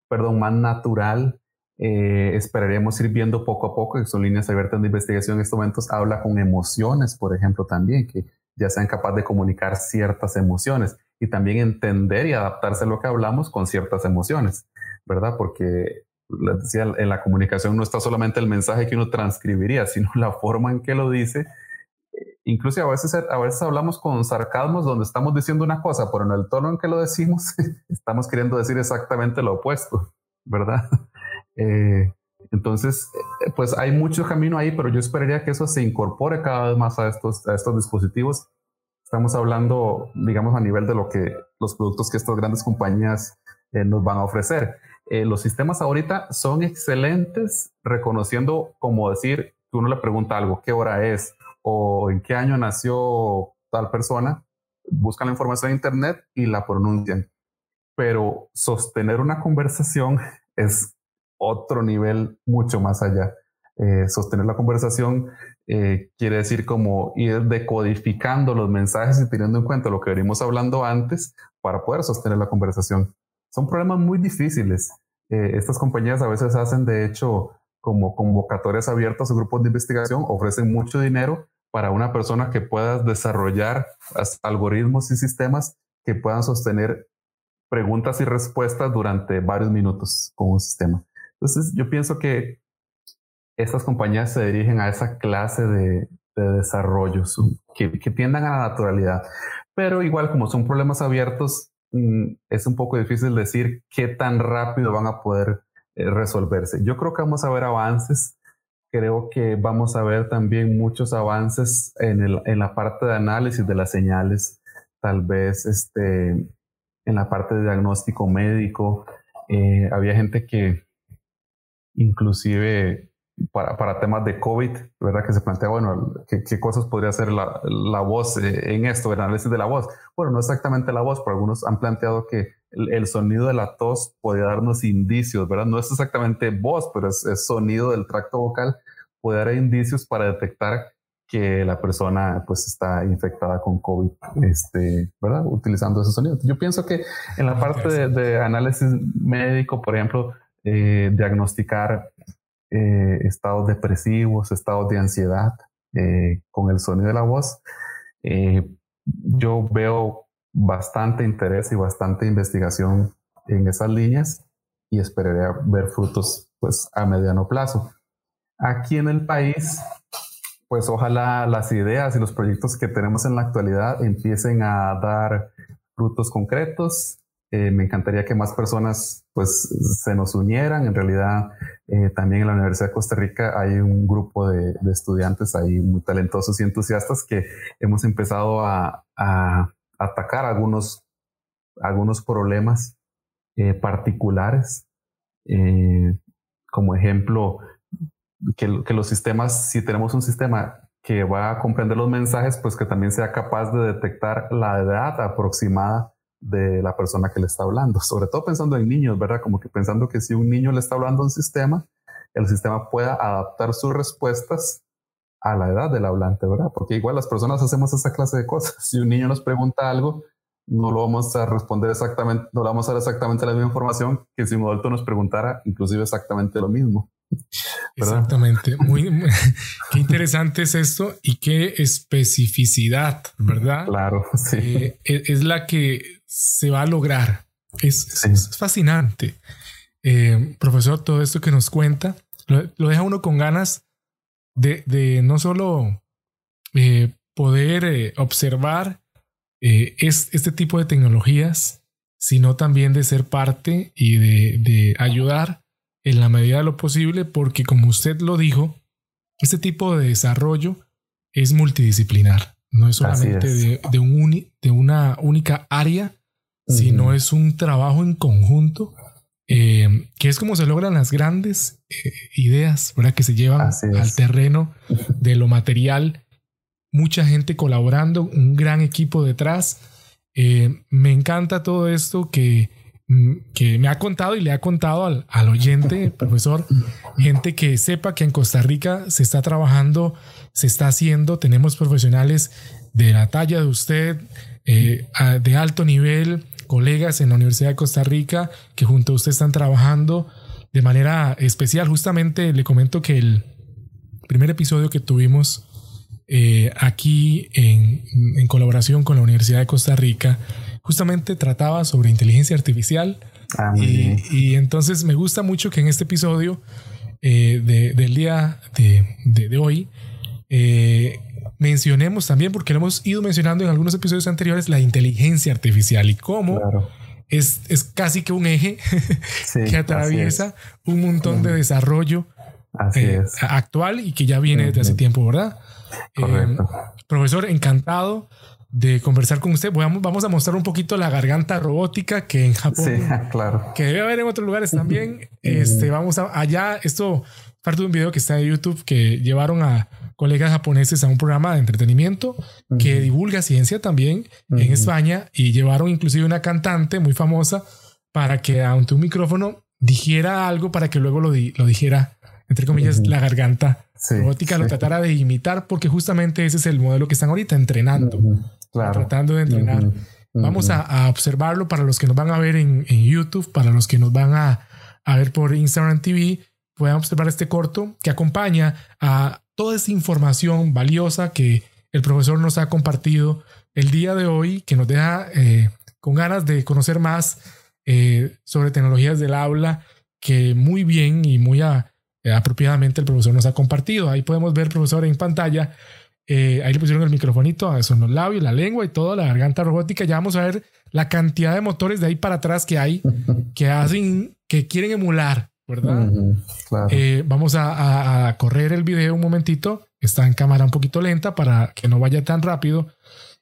perdón, más natural. Eh, esperaríamos ir viendo poco a poco, que son líneas abiertas de investigación en estos momentos, habla con emociones, por ejemplo, también, que ya sean capaces de comunicar ciertas emociones y también entender y adaptarse a lo que hablamos con ciertas emociones, ¿verdad? Porque les decía, en la comunicación no está solamente el mensaje que uno transcribiría, sino la forma en que lo dice incluso a veces, a veces hablamos con sarcasmos donde estamos diciendo una cosa, pero en el tono en que lo decimos, estamos queriendo decir exactamente lo opuesto, ¿verdad? Eh, entonces, eh, pues hay mucho camino ahí, pero yo esperaría que eso se incorpore cada vez más a estos, a estos dispositivos. Estamos hablando, digamos, a nivel de lo que los productos que estas grandes compañías eh, nos van a ofrecer. los sistemas ahorita son excelentes reconociendo, como decir, que uno le pregunta algo, ¿qué hora es? O en qué año nació tal persona, buscan la información en Internet y la pronuncian. Pero sostener una conversación es otro nivel mucho más allá. Eh, sostener la conversación eh, quiere decir como ir decodificando los mensajes y teniendo en cuenta lo que venimos hablando antes para poder sostener la conversación. Son problemas muy difíciles. Eh, estas compañías a veces hacen, de hecho, como convocatorias abiertas o grupos de investigación, ofrecen mucho dinero para una persona que pueda desarrollar algoritmos y sistemas que puedan sostener preguntas y respuestas durante varios minutos con un sistema. Entonces, yo pienso que estas compañías se dirigen a esa clase de, desarrollos que, tiendan a la naturalidad. Pero igual como son problemas abiertos, mm, es un poco difícil decir qué tan rápido van a poder eh, resolverse. Yo creo que vamos a ver avances. Creo que vamos a ver también muchos avances en, el, en la parte de análisis de las señales, tal vez este, en la parte de diagnóstico médico. Eh, había gente que inclusive para, para, temas de COVID, ¿verdad? Que se plantea, bueno, ¿qué, cosas podría hacer la, la, voz eh, en esto, el análisis de la voz? Bueno, no exactamente la voz, pero algunos han planteado que el, sonido de la tos podría darnos indicios, ¿verdad? No es exactamente voz, pero es, sonido del tracto vocal, puede dar indicios para detectar que la persona pues está infectada con COVID, este, ¿verdad? Utilizando ese sonido. Yo pienso que en la parte de, análisis médico, por ejemplo, eh, diagnosticar eh, estados depresivos, estados de ansiedad eh, con el sonido de la voz. Eh, yo veo bastante interés y bastante investigación en esas líneas y esperaría ver frutos pues a mediano plazo. Aquí en el país, pues ojalá las ideas y los proyectos que tenemos en la actualidad empiecen a dar frutos concretos eh, me encantaría que más personas pues se nos unieran. En realidad, eh, también en la Universidad de Costa Rica hay un grupo de, estudiantes ahí muy talentosos y entusiastas que hemos empezado a, atacar algunos, algunos problemas eh, particulares. como ejemplo, que, que los sistemas, si tenemos un sistema que va a comprender los mensajes, pues que también sea capaz de detectar la edad aproximada de la persona que le está hablando, sobre todo pensando en niños, ¿verdad? Como que pensando que si un niño le está hablando a un sistema, el sistema pueda adaptar sus respuestas a la edad del hablante, ¿verdad? Porque igual las personas hacemos esa clase de cosas. Si un niño nos pregunta algo, no lo vamos a responder exactamente, no le vamos a dar exactamente la misma información que si un adulto nos preguntara inclusive exactamente lo mismo. Exactamente. Muy, qué interesante es esto y qué especificidad, ¿verdad? Claro, sí. Eh, es, la que se va a lograr. Es, fascinante. Eh, profesor, todo esto que nos cuenta lo, deja uno con ganas de, no solo eh, poder observar es, este tipo de tecnologías, sino también de ser parte y de, de ayudar en la medida de lo posible, porque como usted lo dijo, este tipo de desarrollo es multidisciplinar. No es solamente De, un de, una única área, sino es un trabajo en conjunto, eh, que es como se logran las grandes eh, ideas ¿verdad? que se llevan al terreno de lo material. Mucha gente colaborando, un gran equipo detrás. Eh, me encanta todo esto que Mm, que me ha contado y le ha contado al, al, oyente, profesor, gente que sepa que en Costa Rica se está trabajando, se está haciendo, tenemos profesionales de la talla de usted, eh, de alto nivel, colegas en la Universidad de Costa Rica que junto a usted están trabajando de manera especial. Justamente le comento que el primer episodio que tuvimos eh, aquí en, en colaboración con la Universidad de Costa Rica, justamente trataba sobre inteligencia artificial. Ah, y, entonces me gusta mucho que en este episodio eh, del día de, hoy eh, mencionemos también, porque lo hemos ido mencionando en algunos episodios anteriores, la inteligencia artificial y cómo es, es, casi que un eje que atraviesa un montón de desarrollo eh, actual y que ya viene desde hace tiempo, ¿verdad? profesor, encantado de conversar con usted. Vamos, vamos a mostrar un poquito la garganta robótica que en Japón, sí, claro. que debe haber en otros lugares también. este, vamos a, allá, esto parte de un video que está en YouTube que llevaron a colegas japoneses a un programa de entretenimiento que divulga ciencia también en España y llevaron inclusive una cantante muy famosa para que ante un micrófono dijera algo para que luego lo, lo dijera entre comillas, la garganta robótica, lo tratara de imitar, porque justamente ese es el modelo que están ahorita entrenando, tratando de entrenar. Vamos a, observarlo para los que nos van a ver en, YouTube, para los que nos van a, a ver por Instagram TV, puedan observar este corto que acompaña a toda esa información valiosa que el profesor nos ha compartido el día de hoy, que nos deja eh, con ganas de conocer más eh, sobre tecnologías del aula, que muy bien y muy eh, apropiadamente el profesor nos ha compartido. Ahí podemos ver, profesor, en pantalla ahí le pusieron el microfonito, son los labios, la lengua y toda la garganta robótica. Ya vamos a ver la cantidad de motores de ahí para atrás que hay que hacen, que quieren emular, ¿verdad? Eh, vamos a, correr el video un momentito. Está en cámara un poquito lenta para que no vaya tan rápido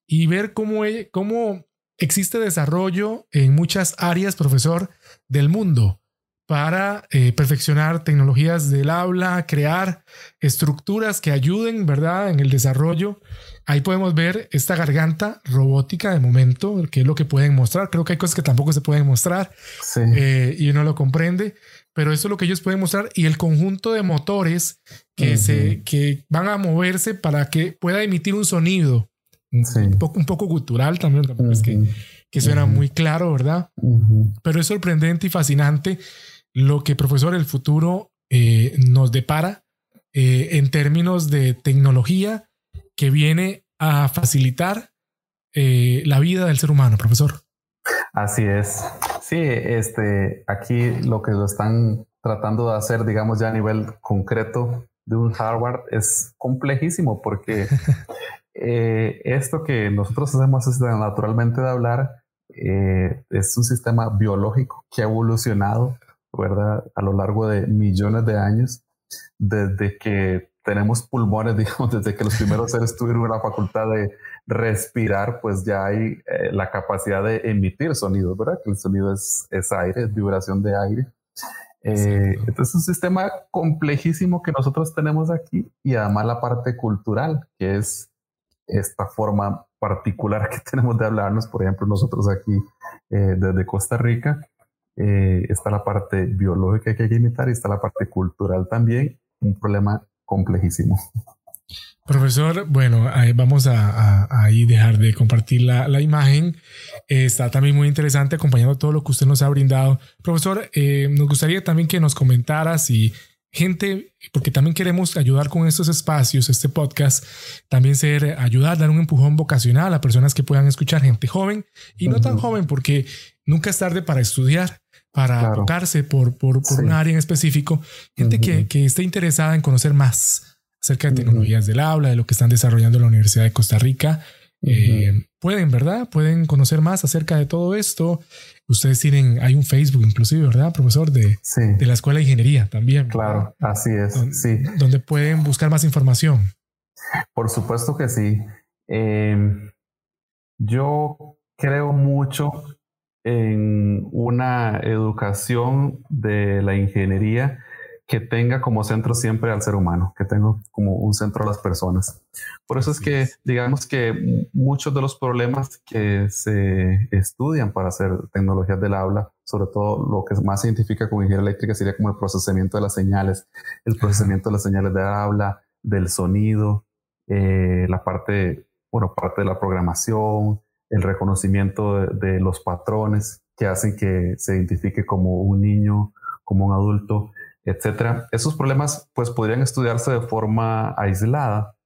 y ver cómo, e, cómo existe desarrollo en muchas áreas, profesor, del mundo para eh, perfeccionar tecnologías del habla, crear estructuras que ayuden, ¿verdad?, en el desarrollo. Ahí podemos ver esta garganta robótica de momento, que es lo que pueden mostrar. Creo que hay cosas que tampoco se pueden mostrar eh, y uno lo comprende, pero eso es lo que ellos pueden mostrar y el conjunto de motores que, se, que van a moverse para que pueda emitir un sonido. Un, poco, un poco gutural también, es que, que suena muy claro, ¿verdad? Pero es sorprendente y fascinante lo que, profesor, el futuro eh, nos depara eh, en términos de tecnología que viene a facilitar eh, la vida del ser humano, profesor. Así es. Sí, este, aquí lo que lo están tratando de hacer, digamos, ya a nivel concreto de un hardware es complejísimo porque esto que nosotros hacemos es naturalmente de hablar es un sistema biológico que ha evolucionado ¿verdad? A lo largo de millones de años, desde que tenemos pulmones, digamos, desde que los primeros seres tuvieron la facultad de respirar, pues ya hay eh, la capacidad de emitir sonidos, ¿verdad? Que el sonido es, es aire, es vibración de aire. Eh, entonces es un sistema complejísimo que nosotros tenemos aquí y además la parte cultural, que es esta forma particular que tenemos de hablarnos, por ejemplo, nosotros aquí eh, desde Costa Rica, eh, está la parte biológica que hay que imitar y está la parte cultural también, un problema complejísimo. Profesor, bueno, vamos a, ahí dejar de compartir la, imagen. está también muy interesante acompañando todo lo que usted nos ha brindado. Profesor, eh, nos gustaría también que nos comentara si gente, porque también queremos ayudar con estos espacios, este podcast, también ser, ayudar, dar un empujón vocacional a personas que puedan escuchar gente joven y no tan joven, porque nunca es tarde para estudiar para tocarse por, por, por un área en específico, gente que, que esté interesada en conocer más acerca de tecnologías del habla, de lo que están desarrollando en la Universidad de Costa Rica. Eh, pueden, ¿verdad? Pueden conocer más acerca de todo esto. Ustedes tienen, hay un Facebook inclusive, ¿verdad, profesor? De, de la Escuela de Ingeniería también. Claro, así es. sí. Donde pueden buscar más información. Por supuesto que sí. Em, yo creo mucho en una educación de la ingeniería que tenga como centro siempre al ser humano, que tenga como un centro a las personas. Por eso es que digamos que muchos de los problemas que se estudian para hacer tecnologías del habla, sobre todo lo que más se identifica con ingeniería eléctrica sería como el procesamiento de las señales, el procesamiento de las señales de habla, del sonido, eh, la parte, bueno, parte de la programación, el reconocimiento de, los patrones que hacen que se identifique como un niño, como un adulto, etcétera. Esos problemas pues podrían estudiarse de forma aislada,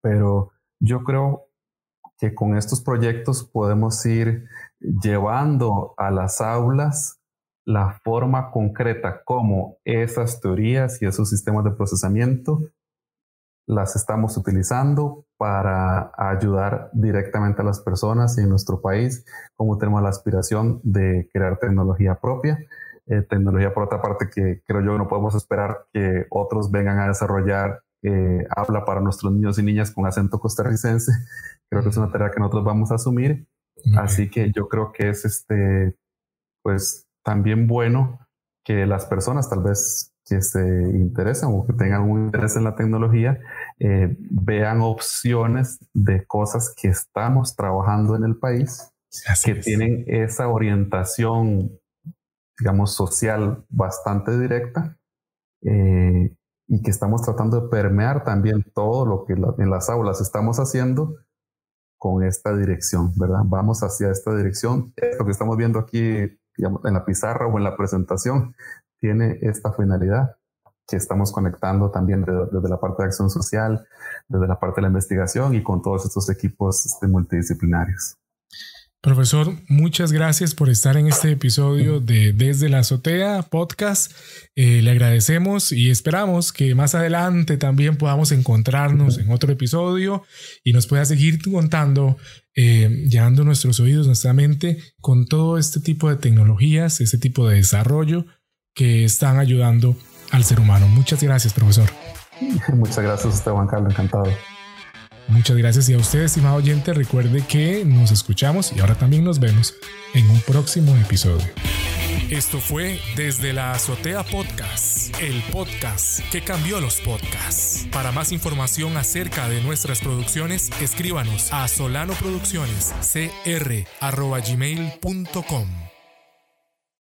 pero yo creo que con estos proyectos podemos ir llevando a las aulas la forma concreta como esas teorías y esos sistemas de procesamiento las estamos utilizando para ayudar directamente a las personas y en nuestro país, como tenemos la aspiración de crear tecnología propia. Eh, tecnología, por otra parte, que creo yo no podemos esperar que otros vengan a desarrollar eh, habla para nuestros niños y niñas con acento costarricense. Creo que es una tarea que nosotros vamos a asumir. Así que yo creo que es este, pues también bueno que las personas tal vez que se interesan o que tengan un interés en la tecnología eh, vean opciones de cosas que estamos trabajando en el país que tienen esa orientación, digamos, social bastante directa eh, y que estamos tratando de permear también todo lo que en las aulas estamos haciendo con esta dirección, ¿verdad? Vamos hacia esta dirección. Lo que estamos viendo aquí en la pizarra o en la presentación tiene esta finalidad que estamos conectando también desde, la parte de acción social, desde la parte de la investigación y con todos estos equipos este, multidisciplinarios. Profesor, muchas gracias por estar en este episodio de Desde la Azotea podcast. Eh, le agradecemos y esperamos que más adelante también podamos encontrarnos en otro episodio y nos pueda seguir contando, eh, llevando nuestros oídos, nuestra mente con todo este tipo de tecnologías, este tipo de desarrollo que están ayudando al ser humano. Muchas gracias, profesor. Muchas gracias a usted, Juan Carlos, encantado. Muchas gracias y a usted, estimado oyente, recuerde que nos escuchamos y ahora también nos vemos en un próximo episodio. Esto fue Desde la Azotea Podcast, el podcast que cambió los podcasts. Para más información acerca de nuestras producciones, escríbanos a solanoproduccionescr.gmail.com.